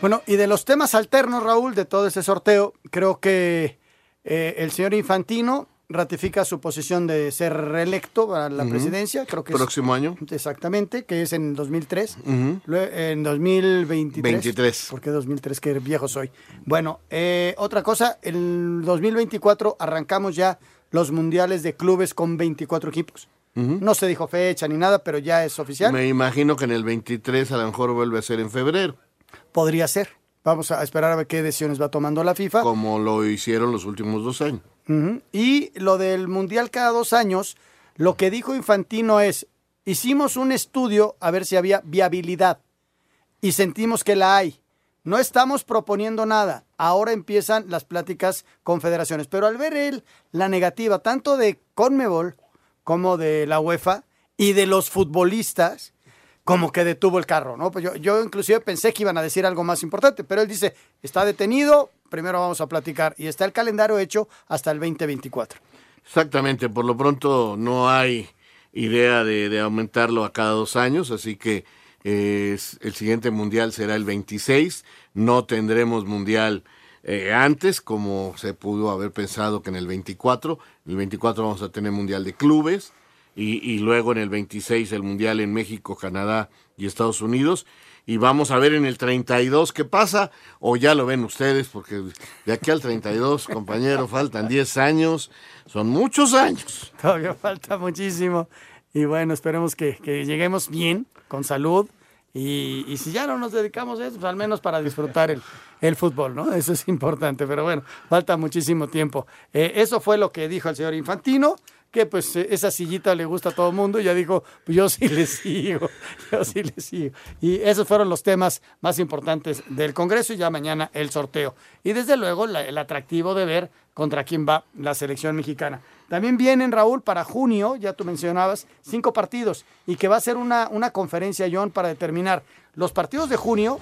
Bueno, y de los temas alternos, Raúl, de todo ese sorteo, creo que eh, el señor Infantino ratifica su posición de ser reelecto para la presidencia. Creo que es- Próximo año. Exactamente, que es en 2003. Ujú. Lue- En 2023. 23. ¿Por qué 2003? Qué viejo soy. Bueno, eh, otra cosa, en 2024 arrancamos ya los mundiales de clubes con 24 equipos. No se dijo fecha ni nada, pero ya es oficial. Me imagino que en el 23 a lo mejor vuelve a ser en febrero. Podría ser. Vamos a esperar a ver qué decisiones va tomando la FIFA. Como lo hicieron los últimos dos años. Y lo del mundial cada dos años, lo que dijo Infantino es, hicimos un estudio a ver si había viabilidad y sentimos que la hay. No estamos proponiendo nada. Ahora empiezan las pláticas con federaciones. Pero al ver él la negativa tanto de Conmebol como de la UEFA y de los futbolistas, como que detuvo el carro, ¿no? Pues yo, yo inclusive pensé que iban a decir algo más importante, pero él dice, está detenido, primero vamos a platicar. Y está el calendario hecho hasta el 2024. Exactamente, por lo pronto no hay idea de, aumentarlo a cada dos años, así que eh, el siguiente mundial será el 26, no tendremos mundial eh, antes, como se pudo haber pensado que en el 24. En el 24 vamos a tener mundial de clubes y, luego en el 26 el mundial en México, Canadá y Estados Unidos. Y vamos a ver en el 32 qué pasa, o ya lo ven ustedes, porque de aquí al 32, compañero, faltan 10 años, son muchos años. Todavía falta muchísimo. Y bueno, esperemos que, que lleguemos bien, con salud. Y, y, si ya no nos dedicamos a eso, pues al menos para disfrutar el, el fútbol, ¿no? Eso es importante, pero bueno, falta muchísimo tiempo. Eh, eso fue lo que dijo el señor Infantino que pues eh, esa sillita le gusta a todo el mundo, y ya dijo, pues yo sí le sigo, yo sí le sigo. Y esos fueron los temas más importantes del Congreso y ya mañana el sorteo. Y desde luego el atractivo de ver contra quién va la selección mexicana. También vienen, Raúl, para junio, ya tú mencionabas, cinco partidos y que va a ser una, una conferencia, John, para determinar los partidos de junio.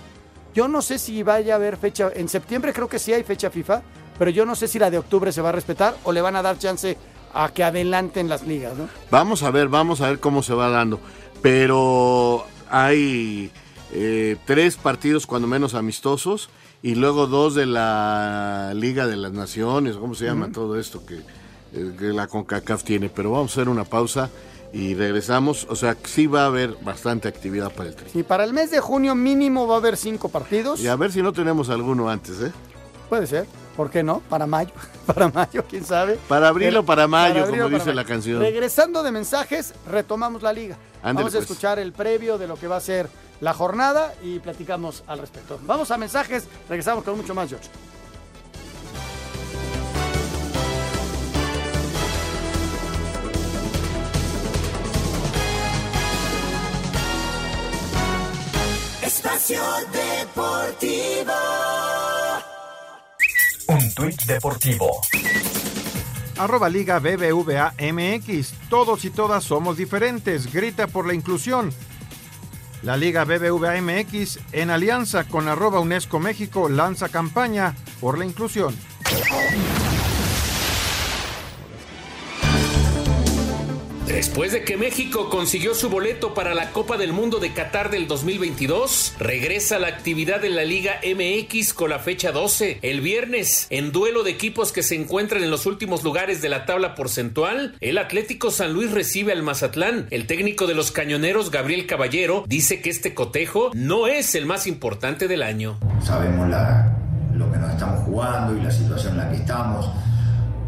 Yo no sé si vaya a haber fecha, en septiembre creo que sí hay fecha FIFA, pero yo no sé si la de octubre se va a respetar o le van a dar chance a que adelanten las ligas, ¿no? Vamos a ver, vamos a ver cómo se va dando. Pero hay eh, tres partidos cuando menos amistosos y luego dos de la Liga de las Naciones, ¿cómo se llama uh -huh. todo esto que, eh, que, la CONCACAF tiene? Pero vamos a hacer una pausa y regresamos. O sea, sí va a haber bastante actividad para el tri. Sí, para el mes de junio mínimo va a haber cinco partidos. Y a ver si no tenemos alguno antes, ¿eh? Puede ser. ¿Por qué no? Para mayo. Para mayo, quién sabe. Para abril o para mayo, para abril como dice mayo. la canción. Regresando de mensajes, retomamos la liga. Vamos a pues. escuchar el previo de lo que va a ser la jornada y platicamos al respecto. Vamos a mensajes, regresamos con mucho más, George. Espacio Deportivo. Un tuit deportivo. Arroba Liga BBVA MX. Todos y todas somos diferentes. Grita por la inclusión. La Liga BBVA MX, en alianza con arroba UNESCO México, lanza campaña por la inclusión. Después de que México consiguió su boleto para la Copa del Mundo de Qatar del 2022, regresa la actividad de la Liga MX con la fecha 12. El viernes, en duelo de equipos que se encuentran en los últimos lugares de la tabla porcentual, el Atlético San Luis recibe al Mazatlán. El técnico de los cañoneros, Gabriel Caballero, dice que este cotejo no es el más importante del año. Sabemos la, lo que nos estamos jugando y la situación en la que estamos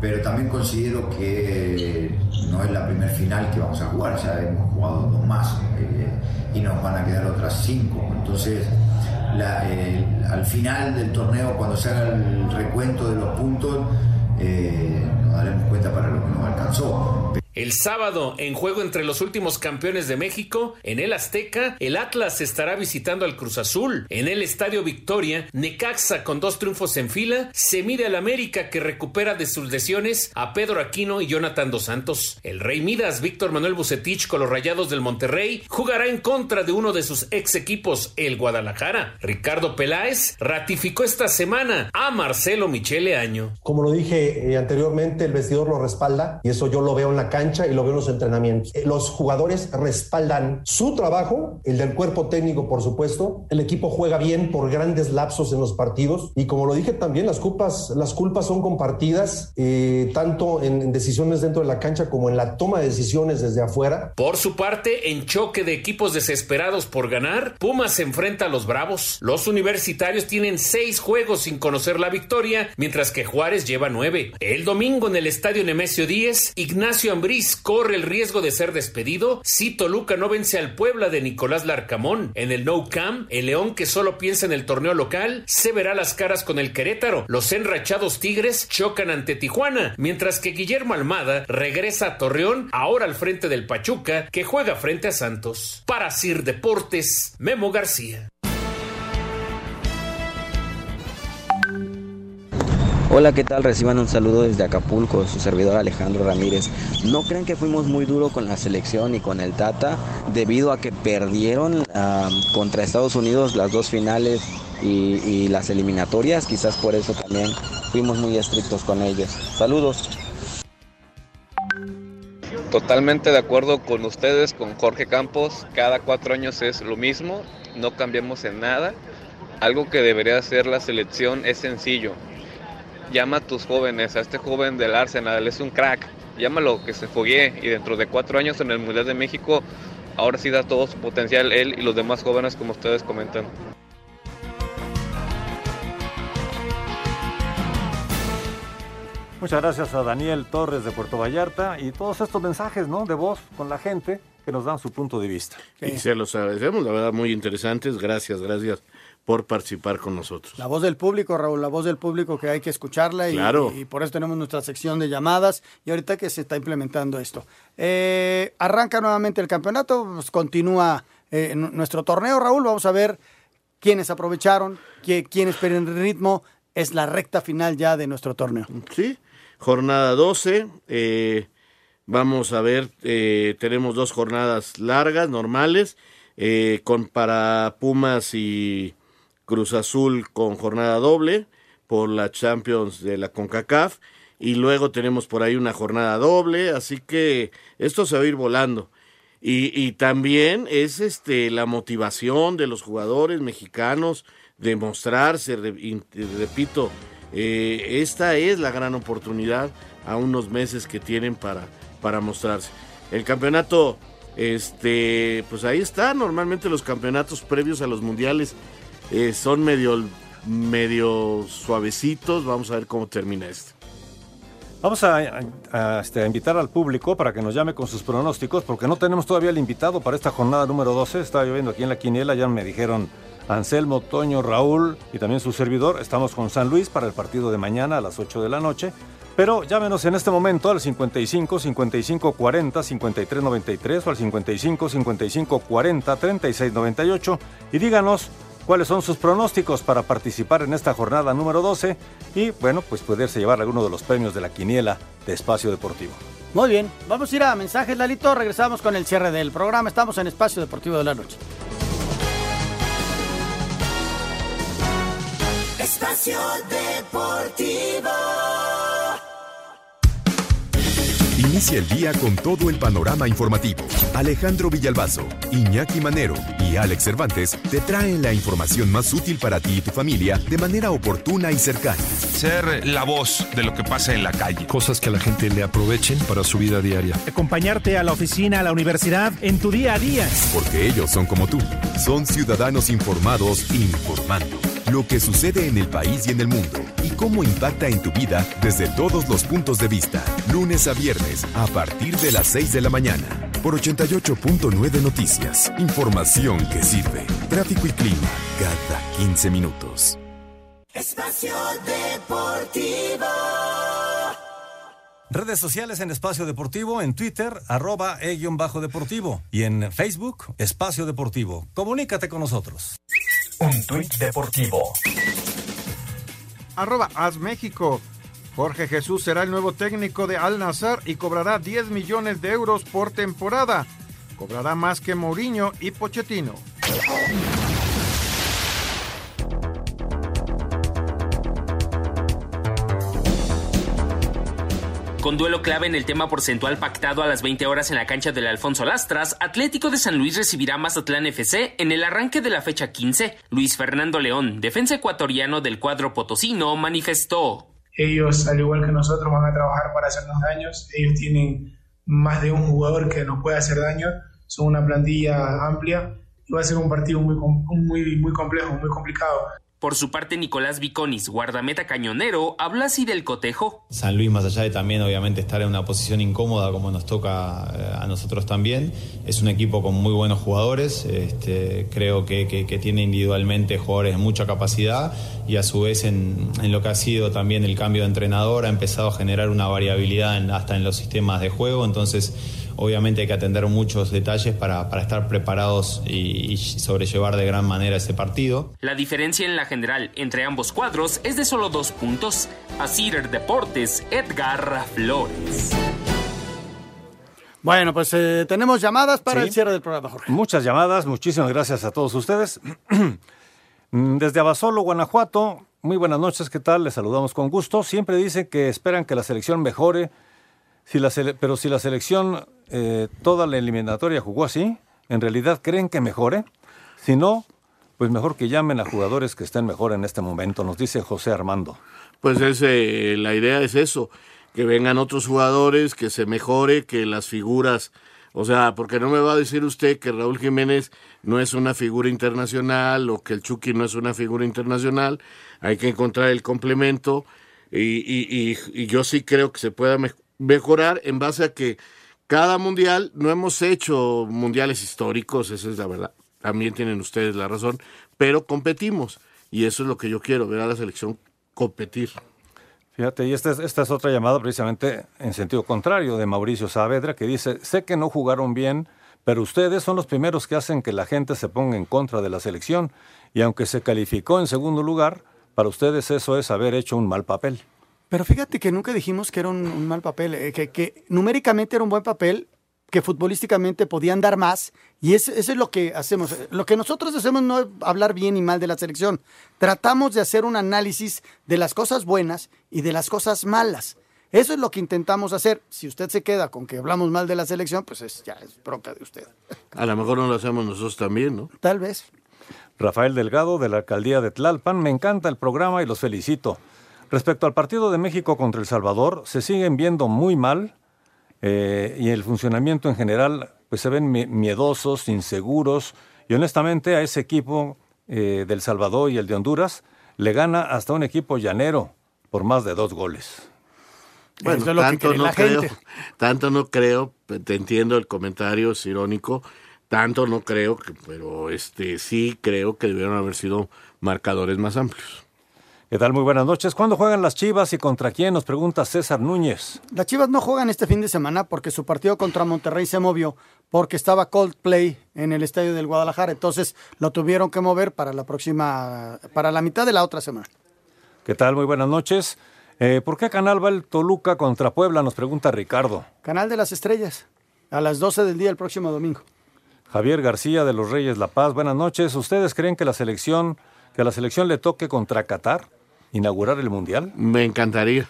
pero también considero que no es la primer final que vamos a jugar, ya hemos jugado dos más eh, y nos van a quedar otras cinco. Entonces, eh, al final del torneo, cuando se haga el recuento de los puntos, eh, nos daremos cuenta para lo que nos alcanzó. El sábado, en juego entre los últimos campeones de México, en el Azteca, el Atlas estará visitando al Cruz Azul. En el Estadio Victoria, Necaxa, con dos triunfos en fila, se mide al América que recupera de sus lesiones a Pedro Aquino y Jonathan Dos Santos. El Rey Midas, Víctor Manuel Bucetich, con los Rayados del Monterrey, jugará en contra de uno de sus ex equipos, el Guadalajara. Ricardo Peláez ratificó esta semana a Marcelo Michele Año. Como lo dije eh, anteriormente, el vestidor lo respalda y eso yo lo veo en la cancha y lo veo en los entrenamientos. Los jugadores respaldan su trabajo, el del cuerpo técnico, por supuesto. El equipo juega bien por grandes lapsos en los partidos y como lo dije también, las culpas, las culpas son compartidas eh, tanto en, en decisiones dentro de la cancha como en la toma de decisiones desde afuera. Por su parte, en choque de equipos desesperados por ganar, Pumas se enfrenta a los Bravos. Los universitarios tienen seis juegos sin conocer la victoria, mientras que Juárez lleva nueve. El domingo en el estadio Nemesio 10, Ignacio Ambrí corre el riesgo de ser despedido si Toluca no vence al Puebla de Nicolás Larcamón. En el No Camp, el León que solo piensa en el torneo local se verá las caras con el Querétaro. Los enrachados Tigres chocan ante Tijuana, mientras que Guillermo Almada regresa a Torreón, ahora al frente del Pachuca, que juega frente a Santos. Para Sir Deportes, Memo García. Hola, ¿qué tal? Reciban un saludo desde Acapulco, su servidor Alejandro Ramírez. ¿No creen que fuimos muy duro con la selección y con el Tata debido a que perdieron contra Estados Unidos las dos finales y, y las eliminatorias, quizás por eso también fuimos muy estrictos con ellos. Saludos. Totalmente de acuerdo con ustedes, con Jorge Campos. Cada cuatro años es lo mismo, no cambiamos en nada. Algo que debería hacer la selección es sencillo. Llama a tus jóvenes, a este joven del Arsenal, es un crack. Llámalo, que se foguee y dentro de cuatro años en el Mundial de México, ahora sí da todo su potencial él y los demás jóvenes como ustedes comentan. Muchas gracias a Daniel Torres de Puerto Vallarta y todos estos mensajes ¿no? de voz con la gente que nos dan su punto de vista. Y se los agradecemos, la verdad, muy interesantes. Gracias, gracias por participar con nosotros. La voz del público, Raúl, la voz del público que hay que escucharla y, Claro. y por eso tenemos nuestra sección de llamadas y ahorita que se está implementando esto. Eh, arranca nuevamente el campeonato, pues, continúa eh, nuestro torneo, Raúl, vamos a ver quiénes aprovecharon, qui- quiénes el ritmo, es la recta final ya de nuestro torneo. Sí, jornada 12. eh, vamos a ver, tenemos dos jornadas largas, normales, con para Pumas y Cruz Azul con jornada doble por la Champions de la CONCACAF. Y luego tenemos por ahí una jornada doble, así que esto se va a ir volando. Y, también es este la motivación de los jugadores mexicanos de mostrarse, repito, eh, esta es la gran oportunidad a unos meses que tienen para, para mostrarse. El campeonato, este, pues ahí está, normalmente los campeonatos previos a los mundiales eh, son medio, medio suavecitos, vamos a ver cómo termina este. Vamos este, a invitar al público para que nos llame con sus pronósticos, porque no tenemos todavía el invitado para esta jornada número 12. Estaba lloviendo aquí en la quiniela, ya me dijeron Anselmo, Toño, Raúl y también su servidor. Estamos con San Luis para el partido de mañana a las 8 de la noche. Pero llámenos en este momento al 55 55 40 53 93 o al 55 55 40 36 98 y díganos cuáles son sus pronósticos para participar en esta jornada número 12 y, bueno, pues poderse llevar alguno de los premios de la quiniela de Espacio Deportivo. Muy bien, vamos a ir a mensajes, Lalito, regresamos con el cierre del programa, estamos en Espacio Deportivo de la Noche. Espacio Deportivo. Inicia el día con todo el panorama informativo. Alejandro Villalbazo, Iñaki Manero y Alex Cervantes te traen la información más útil para ti y tu familia de manera oportuna y cercana. Ser la voz de lo que pasa en la calle. Cosas que a la gente le aprovechen para su vida diaria. Acompañarte a la oficina, a la universidad, en tu día a día. Porque ellos son como tú. Son ciudadanos informados informando. Lo que sucede en el país y en el mundo. Y cómo impacta en tu vida desde todos los puntos de vista. Lunes a viernes a partir de las 6 de la mañana. Por 88.9 Noticias. Información que sirve. Tráfico y clima cada 15 minutos. Espacio Deportivo. Redes sociales en Espacio Deportivo, en Twitter, arroba e-deportivo y en Facebook, Espacio Deportivo. Comunícate con nosotros. Un tuit deportivo. Arroba México. Jorge Jesús será el nuevo técnico de Al Nazar y cobrará 10 millones de euros por temporada. Cobrará más que Mourinho y Pochettino. Con duelo clave en el tema porcentual pactado a las 20 horas en la cancha del Alfonso Lastras, Atlético de San Luis recibirá Mazatlán FC en el arranque de la fecha 15. Luis Fernando León, defensa ecuatoriano del cuadro potosino, manifestó. Ellos, al igual que nosotros, van a trabajar para hacernos daños. Ellos tienen más de un jugador que nos puede hacer daño. Son una plantilla amplia y va a ser un partido muy, muy, muy complejo, muy complicado. Por su parte, Nicolás Viconis, guardameta cañonero, habla así del cotejo. San Luis, más allá de también obviamente estar en una posición incómoda como nos toca eh, a nosotros también, es un equipo con muy buenos jugadores, este, creo que, tiene individualmente jugadores de mucha capacidad y a su vez en, lo que ha sido también el cambio de entrenador ha empezado a generar una variabilidad hasta en los sistemas de juego, entonces obviamente hay que atender muchos detalles para, para estar preparados y, y sobrellevar de gran manera ese partido. La diferencia en la general entre ambos cuadros es de solo dos puntos. Asir Deportes, Edgar Flores. Bueno, pues eh, tenemos llamadas para Sí. el cierre del programa, Jorge. Muchas llamadas, muchísimas gracias a todos ustedes. Mm, Desde Abasolo, Guanajuato, muy buenas noches, ¿qué tal? Les saludamos con gusto. Siempre dicen que esperan que la selección mejore, si la sele- pero si la selección eh, toda la eliminatoria jugó así, ¿en realidad creen que mejore? Si no, pues mejor que llamen a jugadores que estén mejor en este momento, nos dice José Armando. Pues es, eh, la idea es eso, que vengan otros jugadores, que se mejore, que las figuras, o sea, porque no me va a decir usted que Raúl Jiménez no es una figura internacional o que el Chucky no es una figura internacional, hay que encontrar el complemento y, yo sí creo que se pueda me- mejorar en base a que cada mundial, no hemos hecho mundiales históricos, esa es la verdad, también tienen ustedes la razón, pero competimos y eso es lo que yo quiero, ver a la selección competir. Fíjate, y esta es, esta es otra llamada precisamente en sentido contrario de Mauricio Saavedra, que dice, sé que no jugaron bien, pero ustedes son los primeros que hacen que la gente se ponga en contra de la selección, y aunque se calificó en segundo lugar, para ustedes eso es haber hecho un mal papel. Pero fíjate que nunca dijimos que era un, un mal papel, eh, que, que numéricamente era un buen papel, que futbolísticamente podían dar más, y es- eso es lo que hacemos. Lo que nosotros hacemos no es hablar bien y mal de la selección, tratamos de hacer un análisis de las cosas buenas y de las cosas malas. Eso es lo que intentamos hacer. Si usted se queda con que hablamos mal de la selección, pues es, ya es bronca de usted. A lo mejor no lo hacemos nosotros también, ¿no? Tal vez. Rafael Delgado, de la alcaldía de Tlalpan, me encanta el programa y los felicito. Respecto al partido de México contra El Salvador, se siguen viendo muy mal eh, y el funcionamiento en general, pues se ven mi- miedosos, inseguros, y honestamente a ese equipo eh, del Salvador y el de Honduras le gana hasta un equipo llanero por más de dos goles. Bueno, Eso es lo que tanto no la creo, gente. tanto no creo, te entiendo el comentario, es irónico, tanto no creo, que, pero este sí creo que debieron haber sido marcadores más amplios. ¿Qué tal? Muy buenas noches. ¿Cuándo juegan las Chivas y contra quién? Nos pregunta César Núñez. Las Chivas no juegan este fin de semana porque su partido contra Monterrey se movió porque estaba Coldplay en el estadio del Guadalajara, entonces lo tuvieron que mover para la próxima, para la mitad de la otra semana. ¿Qué tal? Muy buenas noches. Eh, ¿Por qué canal va el Toluca contra Puebla? Nos pregunta Ricardo. Canal de las Estrellas, a las 12 del día el próximo domingo. Javier García de los Reyes La Paz, buenas noches. ¿Ustedes creen que la selección, que a la selección le toque contra Qatar inaugurar el mundial? Me encantaría.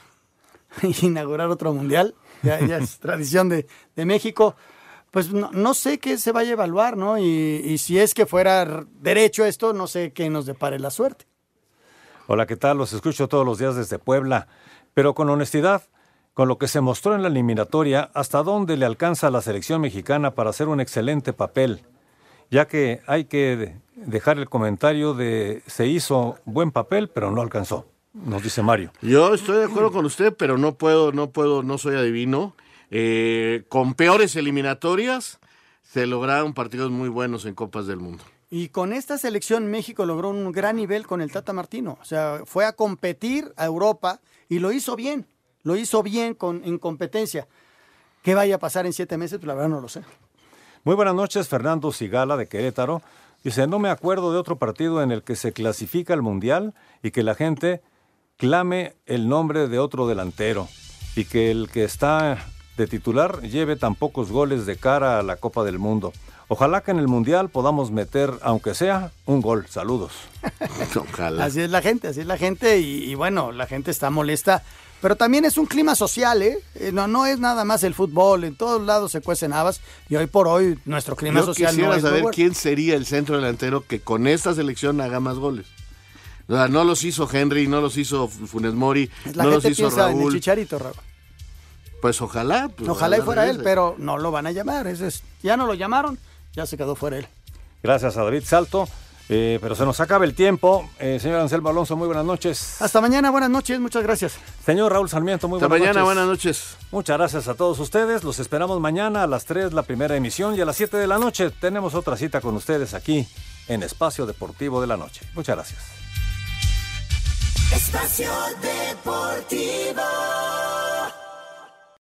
Inaugurar otro mundial, ya, ya es tradición de, de México. Pues no, no sé qué se vaya a evaluar, ¿no? Y, y si es que fuera derecho esto, no sé qué nos depare la suerte. Hola, ¿qué tal? Los escucho todos los días desde Puebla. Pero con honestidad, con lo que se mostró en la eliminatoria, ¿hasta dónde le alcanza a la selección mexicana para hacer un excelente papel? Ya que hay que de- dejar el comentario de se hizo buen papel, pero no alcanzó, nos dice Mario. Yo estoy de acuerdo con usted, pero no puedo, no puedo, no soy adivino. Eh, con peores eliminatorias se lograron partidos muy buenos en Copas del Mundo. Y con esta selección México logró un gran nivel con el Tata Martino. O sea, fue a competir a Europa y lo hizo bien. Lo hizo bien con, en competencia. ¿Qué vaya a pasar en siete meses? Pues la verdad no lo sé. Muy buenas noches, Fernando Sigala de Querétaro. Dice, no me acuerdo de otro partido en el que se clasifica al Mundial y que la gente clame el nombre de otro delantero y que el que está de titular lleve tan pocos goles de cara a la Copa del Mundo. Ojalá que en el Mundial podamos meter, aunque sea, un gol. Saludos. Ojalá. Así es la gente, así es la gente. Y, y bueno, la gente está molesta. Pero también es un clima social, ¿eh? Eh, No, no es nada más el fútbol. En todos lados se cuecen habas. Y hoy por hoy nuestro clima Yo social quisiera no es saber quién sería el centro delantero que con esta selección haga más goles. O sea, no los hizo Henry, no los hizo Funes Mori, La no los gente hizo piensa en el Raúl. chicharito, Raúl. Pues ojalá. pues, Ojalá y fuera él, pero no lo van a llamar. Es, ya no lo llamaron, ya se quedó fuera él. Gracias a David Salto. Eh, pero se nos acaba el tiempo. Eh, señor Anselmo Alonso, muy buenas noches. Hasta mañana, buenas noches, muchas gracias. Señor Raúl Sarmiento, muy Hasta buenas mañana, noches. buenas noches. Muchas gracias a todos ustedes. Los esperamos mañana a las 3 la primera emisión y a las 7 de la noche tenemos otra cita con ustedes aquí en Espacio Deportivo de la Noche. Muchas gracias. Espacio Deportivo.